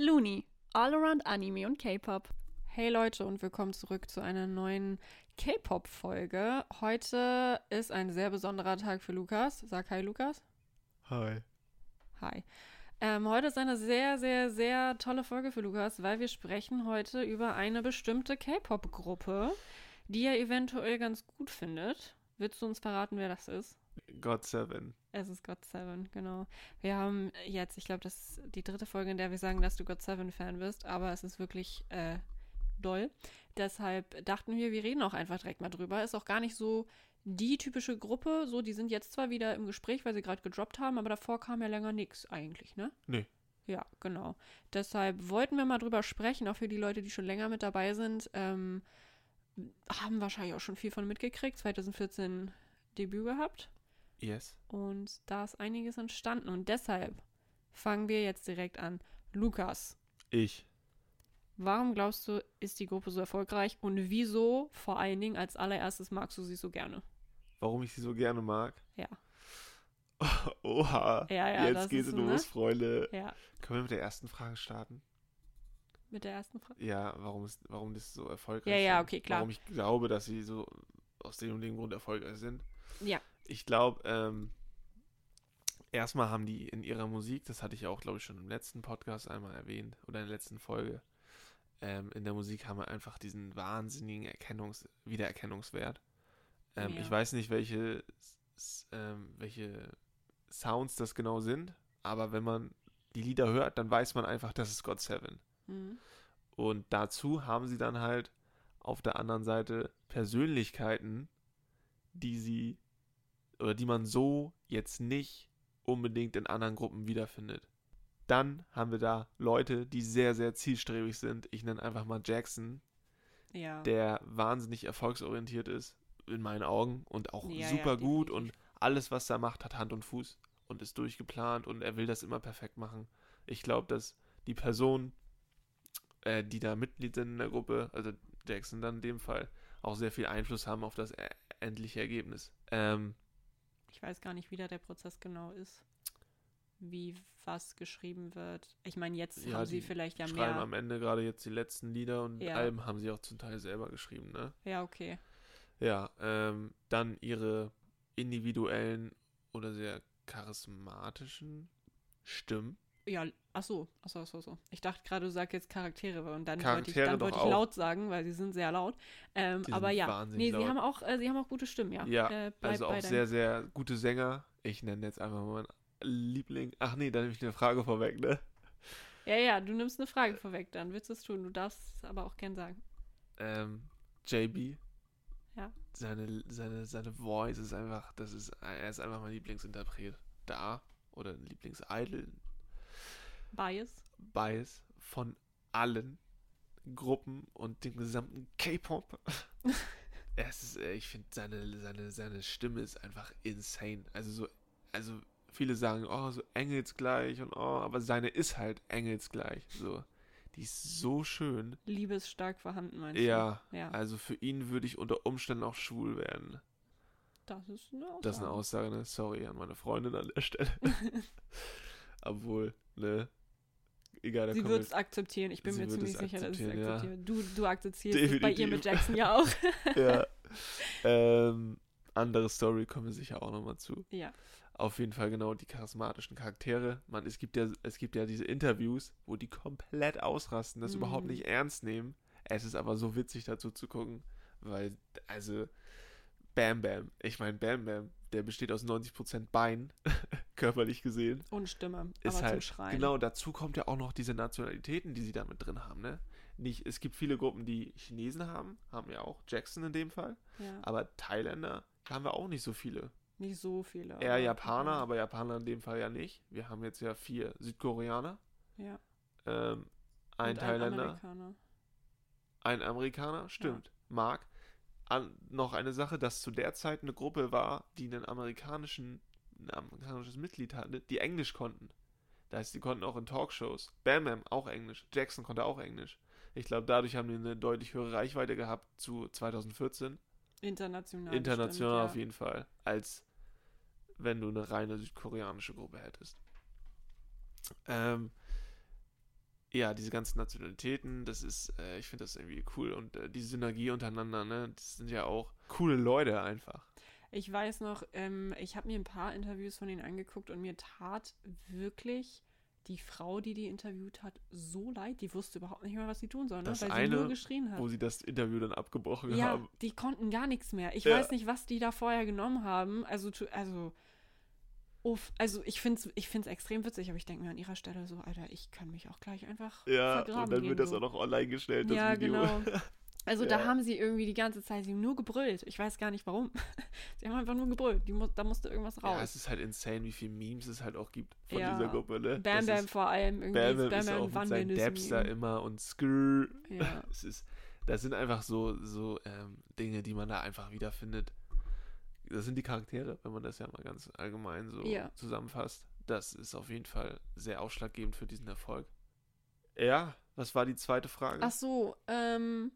Looney, All Around Anime und K-Pop. Hey Leute und willkommen zurück zu einer neuen K-Pop-Folge. Heute ist ein sehr besonderer Tag für Lukas. Sag hi, Lukas. Hi. Hi. Ähm, heute ist eine sehr, sehr, sehr tolle Folge für Lukas, weil wir sprechen heute über eine bestimmte K-Pop-Gruppe, die er eventuell ganz gut findet. Willst du uns verraten, wer das ist? God Seven. Es ist God Seven, genau. Wir haben jetzt, ich glaube, das ist die dritte Folge, in der wir sagen, dass du God Seven-Fan bist, aber es ist wirklich äh, doll. Deshalb dachten wir, wir reden auch einfach direkt mal drüber. Ist auch gar nicht so die typische Gruppe. So, die sind jetzt zwar wieder im Gespräch, weil sie gerade gedroppt haben, aber davor kam ja länger nichts eigentlich, ne? Nee. Ja, genau. Deshalb wollten wir mal drüber sprechen, auch für die Leute, die schon länger mit dabei sind. Ähm, haben wahrscheinlich auch schon viel von mitgekriegt. 2014 Debüt gehabt. Yes. Und da ist einiges entstanden. Und deshalb fangen wir jetzt direkt an. Lukas, Ich. warum glaubst du, ist die Gruppe so erfolgreich? Und wieso vor allen Dingen als allererstes magst du sie so gerne? Warum ich sie so gerne mag? Ja. Oha. Ja, ja, Jetzt das geht's ist, los, ne? Freunde. Ja. Können wir mit der ersten Frage starten? Mit der ersten Frage. Ja, warum, ist, warum das so erfolgreich Ja, ja, sind. okay, klar. Warum ich glaube, dass sie so aus dem und dem Grund erfolgreich sind. Ja. Ich glaube, ähm, erstmal haben die in ihrer Musik, das hatte ich auch, glaube ich, schon im letzten Podcast einmal erwähnt oder in der letzten Folge, ähm, in der Musik haben wir einfach diesen wahnsinnigen Erkennungs Wiedererkennungswert. Ähm, Ja. Ich weiß nicht, welche, ähm, welche Sounds das genau sind, aber wenn man die Lieder hört, dann weiß man einfach, das ist God Seven. Mhm. Und dazu haben sie dann halt auf der anderen Seite Persönlichkeiten, die sie oder die man so jetzt nicht unbedingt in anderen Gruppen wiederfindet. Dann haben wir da Leute, die sehr, sehr zielstrebig sind. Ich nenne einfach mal Jackson, Ja. der wahnsinnig erfolgsorientiert ist, in meinen Augen, und auch Ja, super ja, gut und alles, was er macht, hat Hand und Fuß und ist durchgeplant und er will das immer perfekt machen. Ich glaube, dass die Personen, äh, die da Mitglied sind in der Gruppe, also Jackson dann in dem Fall, auch sehr viel Einfluss haben auf das äh, endliche Ergebnis. Ähm, Ich weiß gar nicht, wie da der Prozess genau ist. Wie was geschrieben wird. Ich meine, jetzt Ja, haben sie vielleicht ja schreiben mehr. am Ende gerade jetzt die letzten Lieder und Ja. Alben haben sie auch zum Teil selber geschrieben, ne? Ja, okay. Ja, ähm, dann ihre individuellen oder sehr charismatischen Stimmen. Ja, ach so, ach so, ach so, ach so. Ich dachte gerade, du sagst jetzt Charaktere und dann wollte ich, Charaktere dann wollte ich auch. laut sagen, weil sie sind sehr laut. Ähm, Die aber ja, nee, sie laut. haben auch, äh, sie haben auch gute Stimmen, ja. Ja, äh, bei, also auch sehr, sehr gute Sänger. Ich nenne jetzt einfach mal meinen Liebling. Ach nee, da nehme ich eine Frage vorweg, ne? Ja, ja, du nimmst eine Frage vorweg, dann willst du es tun. Du darfst es aber auch gern sagen. Ähm, JB. Ja. Seine, seine, seine Voice ist einfach, das ist, er ist einfach mein Lieblingsinterpret da. Oder Lieblingsidol. Bias. Bias von allen Gruppen und dem gesamten K-Pop. es ist, äh, ich finde, seine, seine, seine Stimme ist einfach insane. Also so, also viele sagen, oh, so engelsgleich und oh, aber seine ist halt engelsgleich. So. Die ist so schön. Liebe ist stark vorhanden, meinst Ja, du? Ja. also für ihn würde ich unter Umständen auch schwul werden. Das ist eine Aussage. Das ist eine Aussage, ne? Sorry an meine Freundin an der Stelle. Obwohl, ne? Egal, Sie wird wir es akzeptieren. Ich bin mir ziemlich sicher, dass sie es akzeptieren, ja. Du, du akzeptierst es bei ihr mit Jackson ja auch. ja. Ähm, andere Story kommen wir sicher auch nochmal zu. ja. Auf jeden Fall genau die charismatischen Charaktere. Man, es gibt ja, es gibt ja diese Interviews, wo die komplett ausrasten, das Mhm. überhaupt nicht ernst nehmen. Es ist aber so witzig dazu zu gucken, weil, also, Bam Bam, ich meine Bam Bam, der besteht aus 90% Bein, körperlich gesehen. Und Stimme. Ist aber halt, zum Schreien. genau, dazu kommt ja auch noch diese Nationalitäten, die sie da mit drin haben, ne? Nicht, es gibt viele Gruppen, die Chinesen haben, haben wir auch, Jackson in dem Fall. Ja. Aber Thailänder haben wir auch nicht so viele. Nicht so viele. Eher Japaner, ja. aber Japaner in dem Fall ja nicht. Wir haben jetzt ja vier Südkoreaner, Ja. ähm, ein Und Thailänder, Amerikaner. ein Amerikaner, stimmt, Mark. An, noch eine Sache, dass zu der Zeit eine Gruppe war, die einen amerikanischen, ein amerikanisches Mitglied hatte, die Englisch konnten. Das heißt, die konnten auch in Talkshows. Bam Bam auch Englisch. Jackson konnte auch Englisch. Ich glaube, dadurch haben die eine deutlich höhere Reichweite gehabt zu 2014. International. International auf bestimmt, jeden Fall. Als wenn du eine reine südkoreanische Gruppe hättest. Ähm, ja, diese ganzen Nationalitäten, das ist, äh, ich finde das irgendwie cool und äh, die Synergie untereinander, ne, das sind ja auch coole Leute einfach. Ich weiß noch, ähm, ich habe mir ein paar Interviews von ihnen angeguckt und mir tat wirklich die Frau, die die interviewt hat, so leid. Die wusste überhaupt nicht mehr, was sie tun soll, ne? Weil eine, sie nur geschrien hat. Wo sie das Interview dann abgebrochen ja, haben. die konnten gar nichts mehr. Ich Ja. weiß nicht, was die da vorher genommen haben. Also, also, uff, also ich finde es ich find's extrem witzig, aber ich denke mir an ihrer Stelle so, Alter, ich kann mich auch gleich einfach Ja, vergraben und dann gehen, wird das so. auch noch online gestellt, das ja, Video. genau. Also da Ja. haben sie irgendwie die ganze Zeit sie nur gebrüllt. Ich weiß gar nicht warum. sie haben einfach nur gebrüllt. Die mu da musste irgendwas Ja, raus. es ist halt insane, wie viele Memes es halt auch gibt von Ja. dieser Gruppe, ne? Bam Das Bam ist, vor allem irgendwie. Bam Bam Bam ist Bam, auch mit seinen es Dabs da immer und Skrrr. Ja. Es ist, das sind einfach so, so ähm, Dinge, die man da einfach wiederfindet. Das sind die Charaktere, wenn man das ja mal ganz allgemein so Ja. zusammenfasst. Das ist auf jeden Fall sehr ausschlaggebend für diesen Erfolg. Ja, was war die zweite Frage? Ach so, ähm.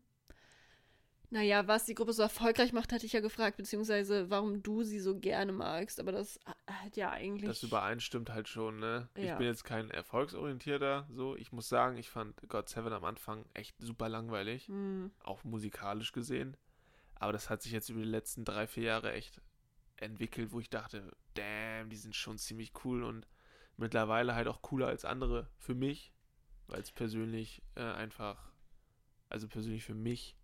Naja, was die Gruppe so erfolgreich macht, hatte ich ja gefragt, beziehungsweise warum du sie so gerne magst, aber das hat ja eigentlich. Das übereinstimmt halt schon, ne? Ich Ja. bin jetzt kein erfolgsorientierter, so. Ich muss sagen, ich fand God Seven am Anfang echt super langweilig, Hm, auch musikalisch gesehen. Aber das hat sich jetzt über die letzten drei, vier Jahre echt entwickelt, wo ich dachte, damn, die sind schon ziemlich cool und mittlerweile halt auch cooler als andere für mich, weil es persönlich äh, einfach, also persönlich für mich,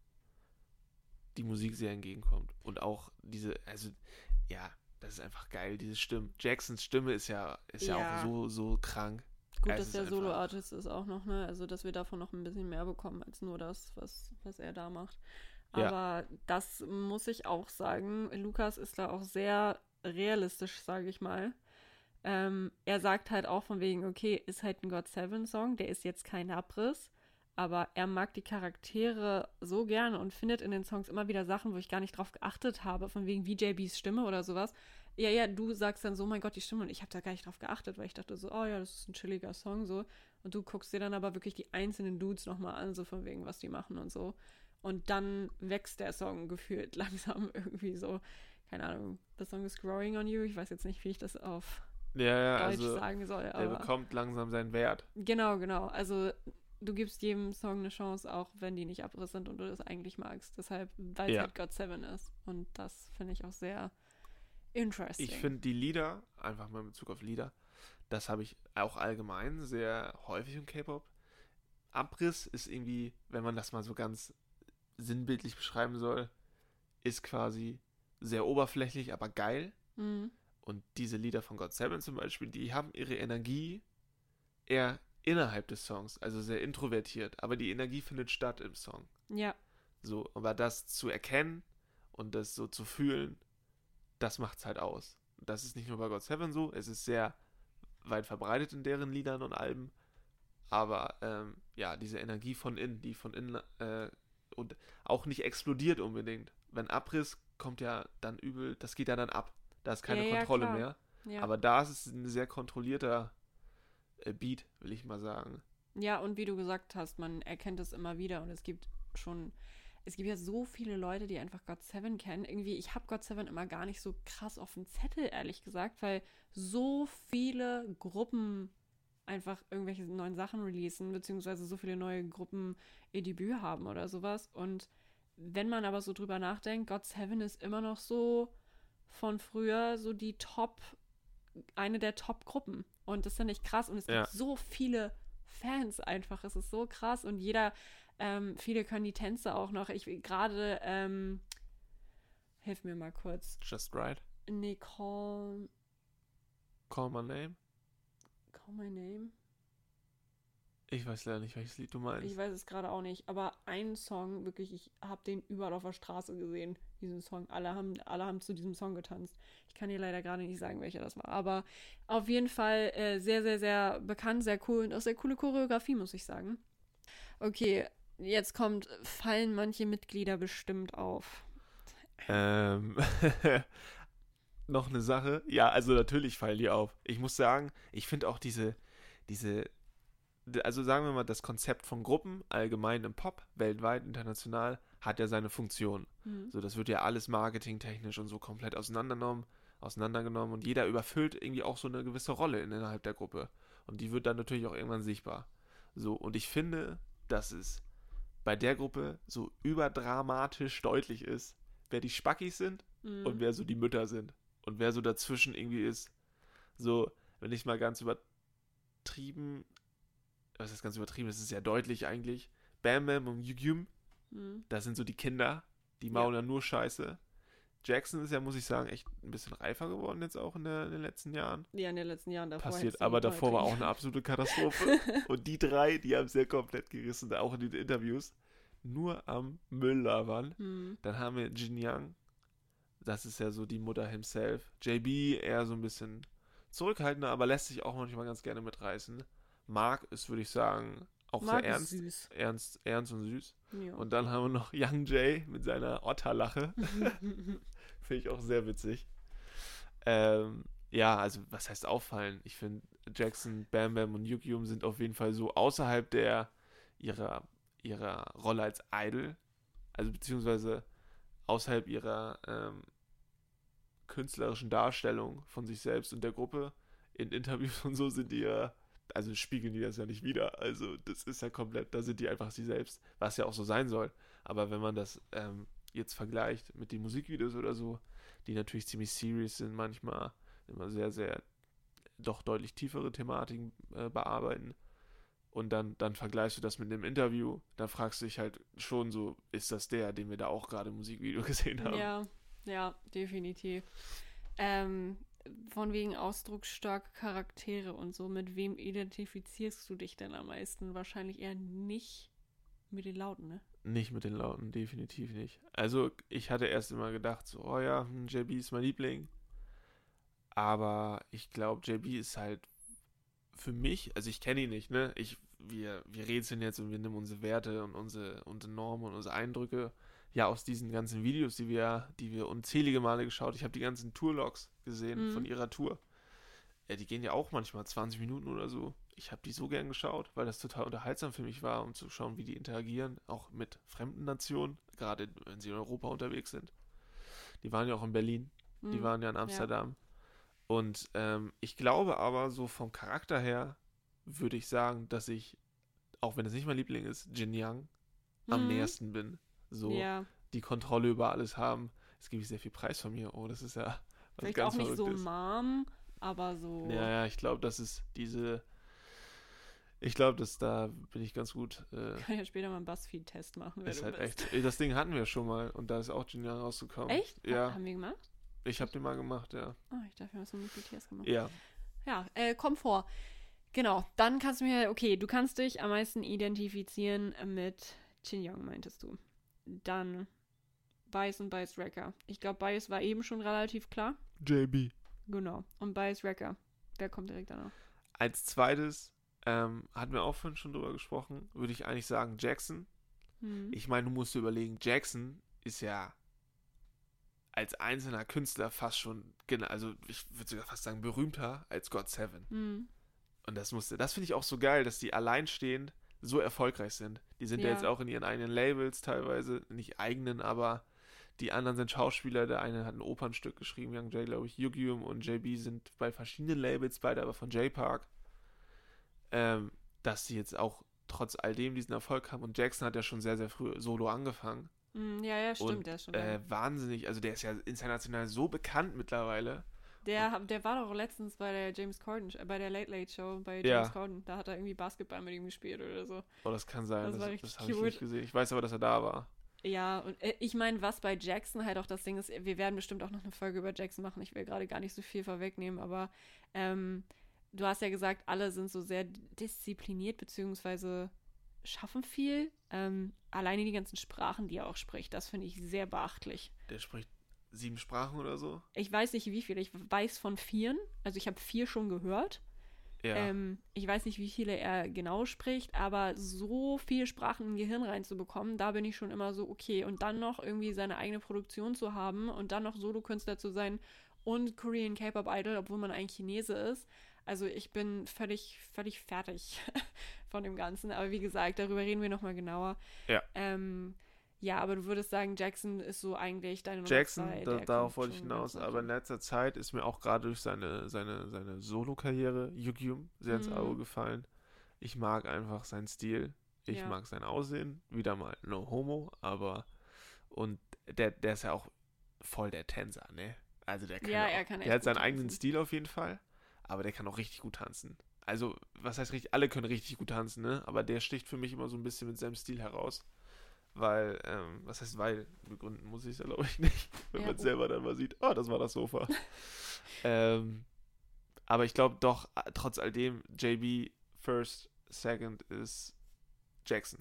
die Musik sehr entgegenkommt. Und auch diese, also, ja, das ist einfach geil, diese Stimme. Jacksons Stimme ist ja, ist ja, Ja. auch so, so krank. Gut, Es dass der Solo-Artist ist auch noch, ne? Also, dass wir davon noch ein bisschen mehr bekommen als nur das, was, was er da macht. Ja. Aber das muss ich auch sagen. Lukas ist da auch sehr realistisch, sage ich mal. Ähm, er sagt halt auch von wegen, okay, ist halt ein God Seven Song, der ist jetzt kein Abriss, aber er mag die Charaktere so gerne und findet in den Songs immer wieder Sachen, wo ich gar nicht drauf geachtet habe, von wegen VJBs Stimme oder sowas. Ja, ja, du sagst dann so, mein Gott, die Stimme und ich habe da gar nicht drauf geachtet, weil ich dachte so, oh ja, das ist ein chilliger Song so. Und du guckst dir dann aber wirklich die einzelnen Dudes nochmal an, so von wegen, was die machen und so. Und dann wächst der Song gefühlt langsam irgendwie so. Keine Ahnung, the song is growing on you. Ich weiß jetzt nicht, wie ich das auf Ja, ja, Deutsch also, sagen soll. der Aber bekommt langsam seinen Wert. genau, genau. Also du gibst jedem Song eine Chance, auch wenn die nicht Abriss sind und du das eigentlich magst. Deshalb, weil es Ja. halt God Seven ist. Und das finde ich auch sehr interesting. Ich finde die Lieder, einfach mal in Bezug auf Lieder, das habe ich auch allgemein sehr häufig im K-Pop. Abriss ist irgendwie, wenn man das mal so ganz sinnbildlich beschreiben soll, ist quasi sehr oberflächlich, aber geil. Mhm. Und diese Lieder von God Seven zum Beispiel, die haben ihre Energie eher innerhalb des Songs, also sehr introvertiert, aber die Energie findet statt im Song. Ja, So, aber das zu erkennen und das so zu fühlen, das macht's halt aus. Das ist nicht nur bei God Seven so, es ist sehr weit verbreitet in deren Liedern und Alben, aber ähm, ja, diese Energie von innen, die von innen äh, und auch nicht explodiert unbedingt. Wenn Abriss kommt ja dann übel, das geht ja dann ab. Da ist keine Ja, ja, Kontrolle klar. mehr. ja. Aber da ist es ein sehr kontrollierter äh, Beat, will ich mal sagen. Ja, und wie du gesagt hast, man erkennt es immer wieder und es gibt schon, es gibt ja so viele Leute, die einfach God Seven kennen. Irgendwie, ich habe God Seven immer gar nicht so krass auf dem Zettel, ehrlich gesagt, weil so viele Gruppen einfach irgendwelche neuen Sachen releasen, beziehungsweise so viele neue Gruppen ihr Debüt haben oder sowas. Und wenn man aber so drüber nachdenkt, God Seven ist immer noch so von früher so die Top, eine der Top-Gruppen. Und das finde ich krass. Und es Ja. gibt so viele Fans einfach. Es ist so krass. Und jeder, ähm, viele können die Tänze auch noch. Ich gerade, ähm, hilf mir mal kurz. Just Right. Nee, call, Call My Name. Call my name. Ich weiß leider nicht, welches Lied du meinst. Ich weiß es gerade auch nicht, aber ein Song, wirklich, ich habe den überall auf der Straße gesehen, diesen Song. Alle haben, alle haben zu diesem Song getanzt. Ich kann dir leider gerade nicht sagen, welcher das war, aber auf jeden Fall äh, sehr, sehr, sehr bekannt, sehr cool und auch sehr coole Choreografie, muss ich sagen. Okay, jetzt kommt, fallen manche Mitglieder bestimmt auf. Ähm, noch eine Sache. Ja, also natürlich fallen die auf. Ich muss sagen, ich finde auch diese, diese, also sagen wir mal, das Konzept von Gruppen allgemein im Pop, weltweit, international, hat ja seine Funktion. Hm. So, das wird ja alles marketingtechnisch und so komplett auseinandergenommen, auseinandergenommen und jeder überfüllt irgendwie auch so eine gewisse Rolle innerhalb der Gruppe. Und die wird dann natürlich auch irgendwann sichtbar. So, und ich finde, dass es bei der Gruppe so überdramatisch deutlich ist, wer die Spackis sind Mhm. und wer so die Mütter sind. Und wer so dazwischen irgendwie ist. So, wenn ich mal ganz übertrieben, was ist ganz übertrieben, das ist sehr deutlich eigentlich. Bam Bam und Yugim, Mhm. das sind so die Kinder, die maulen ja nur Scheiße. Jackson ist ja, muss ich sagen, echt ein bisschen reifer geworden jetzt auch in, der, in den letzten Jahren. Ja, in den letzten Jahren davor. Passiert, aber davor war auch eine absolute Katastrophe. und die drei, die haben es ja komplett gerissen, auch in den Interviews. Nur am Müll labern. Mhm. Dann haben wir Jin Yang. Das ist ja so die Mutter himself. JB eher so ein bisschen zurückhaltender, aber lässt sich auch manchmal ganz gerne mitreißen. Mark ist, würde ich sagen, auch Mark sehr ernst, süß. ernst, ernst und süß. Ja. Und dann haben wir noch Young Jay mit seiner Otterlache. Finde ich auch sehr witzig. Ähm, ja, also was heißt auffallen? Ich finde, Jackson, Bam Bam und Yukium sind auf jeden Fall so außerhalb der ihrer, ihrer Rolle als Idol, also beziehungsweise außerhalb ihrer ähm, künstlerischen Darstellung von sich selbst und der Gruppe. In Interviews und so sind die ja, also spiegeln die das ja nicht wieder. Also das ist ja komplett, da sind die einfach sie selbst, was ja auch so sein soll. Aber wenn man das ähm, jetzt vergleicht mit den Musikvideos oder so, die natürlich ziemlich serious sind, manchmal immer sehr, sehr doch deutlich tiefere Thematiken äh, bearbeiten. Und dann, dann vergleichst du das mit einem Interview, dann fragst du dich halt schon so, ist das der, den wir da auch gerade im Musikvideo gesehen haben? Ja, ja, definitiv. Ähm, von wegen ausdrucksstarke Charaktere und so, mit wem identifizierst du dich denn am meisten? Wahrscheinlich eher nicht mit den Lauten, ne? Nicht mit den Lauten, definitiv nicht. Also, ich hatte erst immer gedacht, so, oh ja, hm, JB ist mein Liebling. Aber ich glaube, JB ist halt für mich, also ich kenne ihn nicht, ne? Ich, wir, wir rätseln jetzt und wir nehmen unsere Werte und unsere, unsere Normen und unsere Eindrücke ja aus diesen ganzen Videos, die wir, die wir unzählige Male geschaut. Ich habe die ganzen Tourlogs gesehen Mhm. von ihrer Tour. Ja, die gehen ja auch manchmal 20 Minuten oder so. Ich habe die so gern geschaut, weil das total unterhaltsam für mich war, um zu schauen, wie die interagieren, auch mit fremden Nationen, gerade wenn sie in Europa unterwegs sind. Die waren ja auch in Berlin, die Mhm. waren ja in Amsterdam. Und ähm, ich glaube aber, so vom Charakter her, würde ich sagen, dass ich, auch wenn es nicht mein Liebling ist, Jin Yang am Mhm. nächsten bin. So Ja, die Kontrolle über alles haben. Jetzt gebe ich sehr viel Preis von mir. Oh, das ist ja was vielleicht ganz auch nicht so. Mom, aber so. Ja, ja, ich glaube, das ist diese. Ich glaube, dass da bin ich ganz gut. Äh, Kann ja später mal einen Buzzfeed-Test machen, ist du halt bist. echt. Das Ding hatten wir schon mal und da ist auch Jin Yang rausgekommen. Echt? Ja, Haben wir gemacht? Ich habe den mal gemacht, ja. Oh, ich dachte, wir haben so einen BTS gemacht. Ja, Ja, äh, Komfort. Genau, dann kannst du mir, okay, du kannst dich am meisten identifizieren mit Chin Young, meintest du. Dann Bias und Bias Wrecker. Ich glaube, Bias war eben schon relativ klar. JB. Genau. Und Bias Wrecker. Wer kommt direkt danach? Als zweites, ähm, hatten wir auch vorhin schon drüber gesprochen, würde ich eigentlich sagen Jackson. Hm. Ich meine, du musst dir überlegen, Jackson ist ja als einzelner Künstler fast schon, genau, also ich würde sogar fast sagen, berühmter als God Seven. Hm. Und das musste, das finde ich auch so geil, dass die alleinstehend so erfolgreich sind. Die sind ja. Ja. jetzt auch in ihren eigenen Labels teilweise, nicht eigenen, aber die anderen sind Schauspieler. Der eine hat ein Opernstück geschrieben, Young Jay, glaube ich. Yugium und JB sind bei verschiedenen Labels, beide aber von J-Park. Ähm, dass sie jetzt auch trotz all dem diesen Erfolg haben. Und Jackson hat ja schon sehr, sehr früh solo angefangen. Hm, ja, ja, stimmt, und, der ist schon Äh, wahnsinnig, also der ist ja international so bekannt mittlerweile. Der, der war doch letztens bei der James Corden, äh, bei der Late Late Show bei Ja. James Corden. Da hat er irgendwie Basketball mit ihm gespielt oder so. Oh, das kann sein, Das das, war das, habe ich nicht gesehen. Ich weiß aber, dass er da war. Ja, und äh, ich meine, was bei Jackson halt auch das Ding ist, wir werden bestimmt auch noch eine Folge über Jackson machen. Ich will gerade gar nicht so viel vorwegnehmen, aber ähm, du hast ja gesagt, alle sind so sehr diszipliniert, beziehungsweise schaffen viel. Ähm, alleine die ganzen Sprachen, die er auch spricht, das finde ich sehr beachtlich. Der spricht sieben Sprachen oder so. Ich weiß nicht, wie viele. Ich weiß von vieren. Also ich habe vier schon gehört. Ja. Ähm, ich weiß nicht, wie viele er genau spricht, aber so viele Sprachen im Gehirn reinzubekommen, da bin ich schon immer so, okay. Und dann noch irgendwie seine eigene Produktion zu haben und dann noch Solokünstler zu sein und Korean K-Pop Idol, obwohl man eigentlich Chinese ist. Also ich bin völlig, völlig fertig von dem Ganzen. Aber wie gesagt, darüber reden wir nochmal genauer. Ja. Ähm, ja, aber du würdest sagen, Jackson ist so eigentlich deine Nummer Jackson, zwei, da, darauf wollte ich hinaus, aber in letzter Zeit ist mir auch gerade durch seine, seine, seine Solo-Karriere Yugium sehr ins Mhm. Auge gefallen. Ich mag einfach seinen Stil. Ich Ja. mag sein Aussehen. Wieder mal no homo, aber und der, der ist ja auch voll der Tänzer, ne? Also der kann Ja, auch, er kann der hat seinen gut eigenen tanzen. Stil auf jeden Fall, aber der kann auch richtig gut tanzen. Also, was heißt richtig, alle können richtig gut tanzen, ne? Aber der sticht für mich immer so ein bisschen mit seinem Stil heraus. Weil, ähm, was heißt weil? Begründen muss ich es ja, glaube ich, nicht. Wenn Ja, man wo- selber dann mal sieht, oh, das war das Sofa. ähm, aber ich glaube doch, trotz all dem, JB First, Second ist Jackson.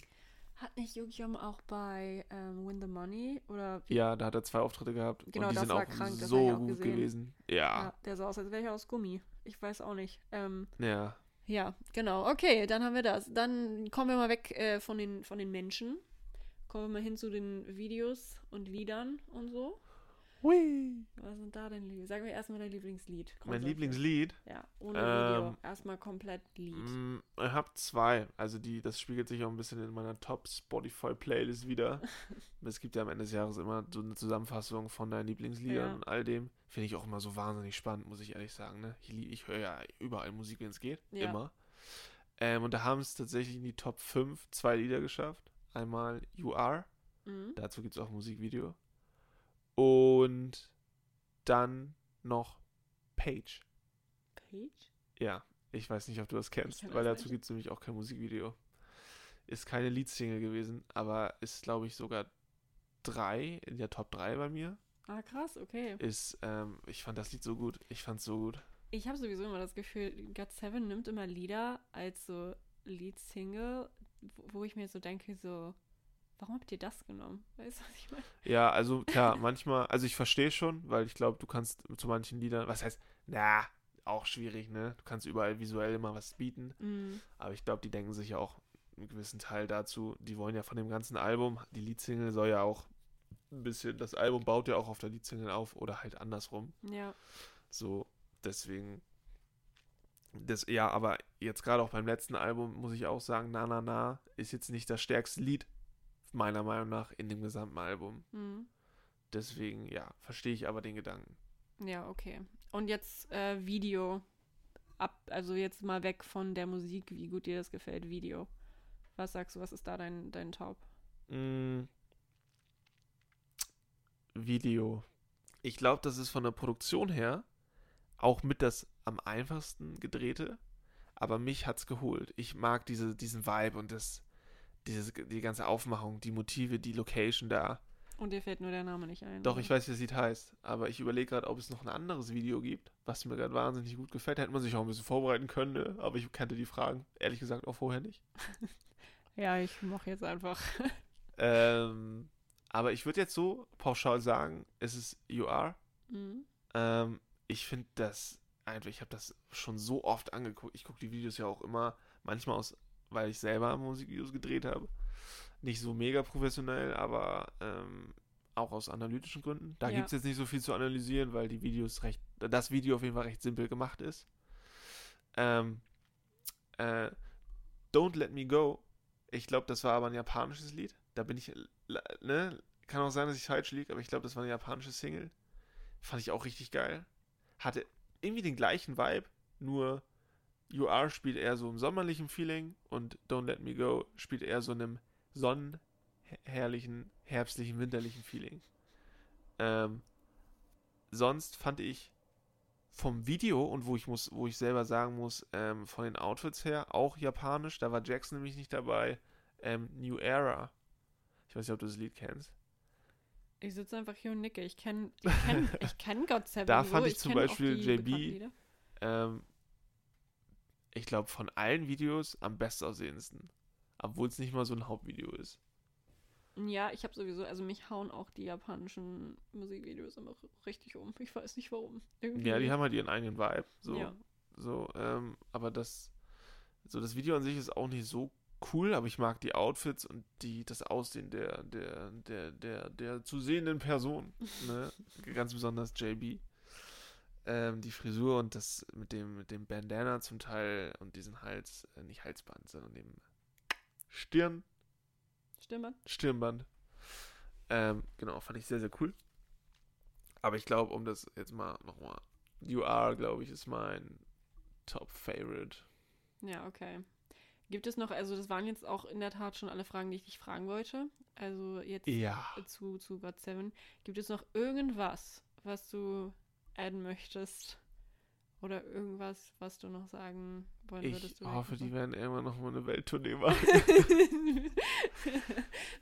Hat nicht Yukiom auch bei ähm, Win the Money oder wie? Ja, da hat er zwei Auftritte gehabt Genau, und die das sind war auch krank, das so ich auch gut gesehen. gewesen. Ja, Ja, der sah aus, als wäre er aus Gummi. Ich weiß auch nicht. Ähm, ja. ja, genau. Okay, dann haben wir das. Dann kommen wir mal weg äh, von, den, von den Menschen. Kommen wir mal hin zu den Videos und Liedern und so. Hui. Was sind da denn Lieder? Sag mir erstmal dein Lieblingslied. Mein grundsätzlich. Lieblingslied, Ja, ohne Ähm, Video. Erstmal komplett Lied. Mm, Ich habe zwei. Also die, das spiegelt sich auch ein bisschen in meiner Top Spotify Playlist wieder. es gibt ja am Ende des Jahres immer so eine Zusammenfassung von deinen Lieblingsliedern Ja. und all dem. Finde ich auch immer so wahnsinnig spannend, muss ich ehrlich sagen. Ne? Ich, ich höre ja überall Musik, wenn es geht. Ja. Immer. Ähm, und da haben es tatsächlich in die Top 5 zwei Lieder geschafft. Einmal You Are. Mhm. Dazu gibt es auch ein Musikvideo. Und dann noch Page. Page? Ja, ich weiß nicht, ob du das kennst, kenn weil dazu gibt es nämlich auch kein Musikvideo. Ist keine Leadsingle gewesen, aber ist, glaube ich, sogar drei, in der Top 3 bei mir. Ah, krass, okay. Ist, ähm, ich fand das Lied so gut. Ich fand's so gut. Ich habe sowieso immer das Gefühl, God Seven nimmt immer Lieder als so Lead-Single, wo ich mir so denke, so, warum habt ihr das genommen? Weißt du, was ich meine? Ja, also klar, manchmal, also ich verstehe schon, weil ich glaube, du kannst zu manchen Liedern, was heißt, na, auch schwierig, ne? Du kannst überall visuell immer was bieten. Mhm. Aber ich glaube, die denken sich ja auch einen gewissen Teil dazu. Die wollen ja von dem ganzen Album, die Leadsingle soll ja auch ein bisschen, das Album baut ja auch auf der Leadsingle auf oder halt andersrum. Ja, So, deswegen. Das, ja, aber jetzt gerade auch beim letzten Album muss ich auch sagen, Na Na Na ist jetzt nicht das stärkste Lied, meiner Meinung nach, in dem gesamten Album. mhm. Deswegen, ja, verstehe ich aber den Gedanken. ja, okay. Und jetzt äh, Video. Ab, also jetzt mal weg von der Musik, wie gut dir das gefällt, Video. Was sagst du, was ist da dein, dein Top? Mm. Video. Ich glaube, das ist von der Produktion her auch mit das am einfachsten gedrehte, aber mich hat's geholt. Ich mag diese, diesen Vibe und das, dieses, die ganze Aufmachung, die Motive, die Location da. Und dir fällt nur der Name nicht ein. Doch, oder? ich weiß, wie das Lied heißt, aber ich überlege gerade, ob es noch ein anderes Video gibt, was mir gerade wahnsinnig gut gefällt. Hätte man sich auch ein bisschen vorbereiten können, ne? aber ich kannte die Fragen, ehrlich gesagt, auch vorher nicht. Ja, ich mache jetzt einfach. Ähm, aber ich würde jetzt so pauschal sagen, es ist You Are. Mhm. Ähm, ich finde das einfach, ich habe das schon so oft angeguckt. Ich gucke die Videos ja auch immer, manchmal aus, weil ich selber Musikvideos gedreht habe. Nicht so mega professionell, aber ähm, auch aus analytischen Gründen. Da Ja. gibt es jetzt nicht so viel zu analysieren, weil die Videos recht, das Video auf jeden Fall recht simpel gemacht ist. Ähm, äh, Don't Let Me Go. Ich glaube, das war aber ein japanisches Lied. Da bin ich, ne? Kann auch sein, dass ich falsch liege, aber ich glaube, das war eine japanische Single. Fand ich auch richtig geil. Hatte irgendwie den gleichen Vibe, nur You Are spielt eher so im sommerlichen Feeling und Don't Let Me Go spielt eher so in einem sonnenherrlichen, herbstlichen, winterlichen Feeling. Ähm, sonst fand ich vom Video und wo ich muss, wo ich selber sagen muss, ähm, von den Outfits her auch japanisch. Da war Jackson nämlich nicht dabei. Ähm, New Era. Ich weiß nicht, ob du das Lied kennst. Ich sitze einfach hier und nicke. Ich kenne ich kenn, ich kenn God Seven. Da fand ich zum kenn auch Beispiel JB. Ähm, ich glaube, von allen Videos am bestaussehendsten. Obwohl es nicht mal so ein Hauptvideo ist. Ja, ich habe sowieso, also mich hauen auch die japanischen Musikvideos immer richtig um. Ich weiß nicht warum. Irgendwie. Ja, die haben halt ihren eigenen Vibe. So, Ja. so, ähm, aber das, so das Video an sich ist auch nicht so cool, aber ich mag die Outfits und die, das Aussehen der, der, der, der, der zu sehenden Person. ne? Ganz besonders JB. Ähm, die Frisur und das mit dem, mit dem Bandana zum Teil und diesen Hals, äh, nicht Halsband, sondern dem Stirn, Stimme. Stirnband. Ähm, genau, fand ich sehr, sehr cool. Aber ich glaube, um das jetzt mal nochmal. You Are, glaube ich, ist mein Top Favorite. Ja, okay. Gibt es noch, also das waren jetzt auch in der Tat schon alle Fragen, die ich dich fragen wollte. Also jetzt Ja. zu, zu God 7. Gibt es noch irgendwas, was du adden möchtest? Oder irgendwas, was du noch sagen wollen Ich würdest? du hoffe, die werden irgendwann noch mal eine Welttournee machen.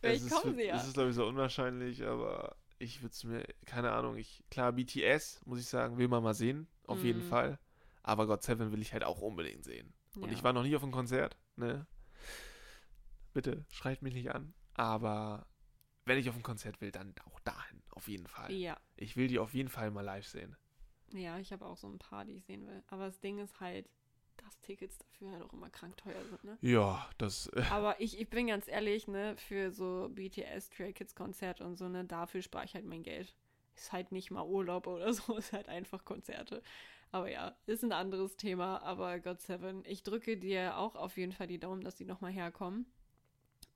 Vielleicht es kommen ist, sie ja. Es ist, glaube ich, so unwahrscheinlich, aber ich würde es mir, keine Ahnung, ich, klar, BTS, muss ich sagen, will man mal sehen, auf jeden Mhm. Fall. Aber God Seven will ich halt auch unbedingt sehen. Und Ja. ich war noch nie auf einem Konzert, ne? Bitte, schreit mich nicht an. Aber wenn ich auf ein Konzert will, dann auch dahin, auf jeden Fall. Ja, Ich will die auf jeden Fall mal live sehen. Ja, ich habe auch so ein paar, die ich sehen will. Aber das Ding ist halt, dass Tickets dafür halt auch immer krank teuer sind, ne? Ja, das, äh, Aber ich, ich bin ganz ehrlich, ne, für so BTS, Stray Kids Konzert und so, ne, dafür spare ich halt mein Geld. Ist halt nicht mal Urlaub oder so, ist halt einfach Konzerte. Aber ja, ist ein anderes Thema. Aber God Seven, ich drücke dir auch auf jeden Fall die Daumen, dass die nochmal herkommen.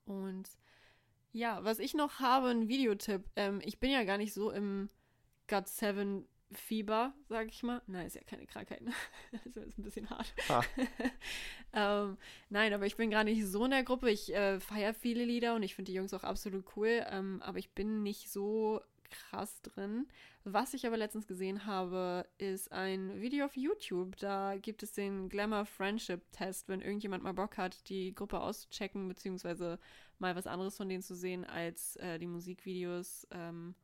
Und ja, was ich noch habe, ein Videotipp. Ähm, ich bin ja gar nicht so im God Seven Fieber, sag ich mal. Nein, ist ja keine Krankheit. Ne? das ist ein bisschen hart. Ah. ähm, nein, aber ich bin gar nicht so in der Gruppe. Ich äh, feiere viele Lieder und ich finde die Jungs auch absolut cool. Ähm, aber ich bin nicht so krass drin. Was ich aber letztens gesehen habe, ist ein Video auf YouTube. Da gibt es den Glamour Friendship Test, wenn irgendjemand mal Bock hat, die Gruppe auszuchecken, beziehungsweise mal was anderes von denen zu sehen als äh, die Musikvideos ähm,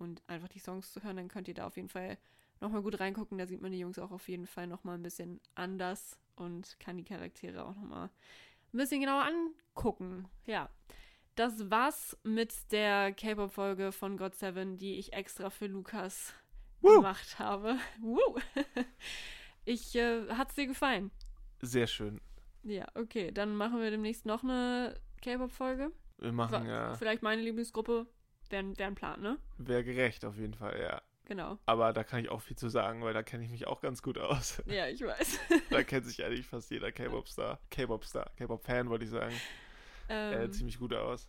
und einfach die Songs zu hören, dann könnt ihr da auf jeden Fall nochmal gut reingucken. Da sieht man die Jungs auch auf jeden Fall nochmal ein bisschen anders und kann die Charaktere auch nochmal ein bisschen genauer angucken. Ja. Das war's mit der K-Pop-Folge von God Seven, die ich extra für Lukas Woo! gemacht habe. Woo! ich, äh, hat's dir gefallen? sehr schön. Ja, okay. Dann machen wir demnächst noch eine K-Pop-Folge. Wir machen ja, Vielleicht meine Lieblingsgruppe. Wäre wär ein Plan, ne? wäre gerecht auf jeden Fall, ja. Genau. Aber da kann ich auch viel zu sagen, weil da kenne ich mich auch ganz gut aus. Ja, ich weiß. da kennt sich eigentlich fast jeder K-Pop-Star, K-Pop-Star, K-Pop-Fan, wollte ich sagen, äh, ähm, ziemlich gut aus.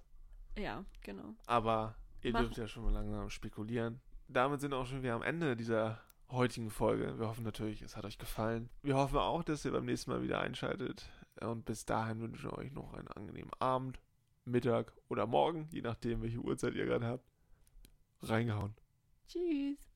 ja, genau. Aber ihr Mach- dürft ja schon mal langsam spekulieren. Damit sind wir auch schon wieder am Ende dieser heutigen Folge. Wir hoffen natürlich, es hat euch gefallen. Wir hoffen auch, dass ihr beim nächsten Mal wieder einschaltet. Und bis dahin wünschen wir euch noch einen angenehmen Abend, Mittag oder Morgen, je nachdem, welche Uhrzeit ihr gerade habt. Reingehauen. Tschüss.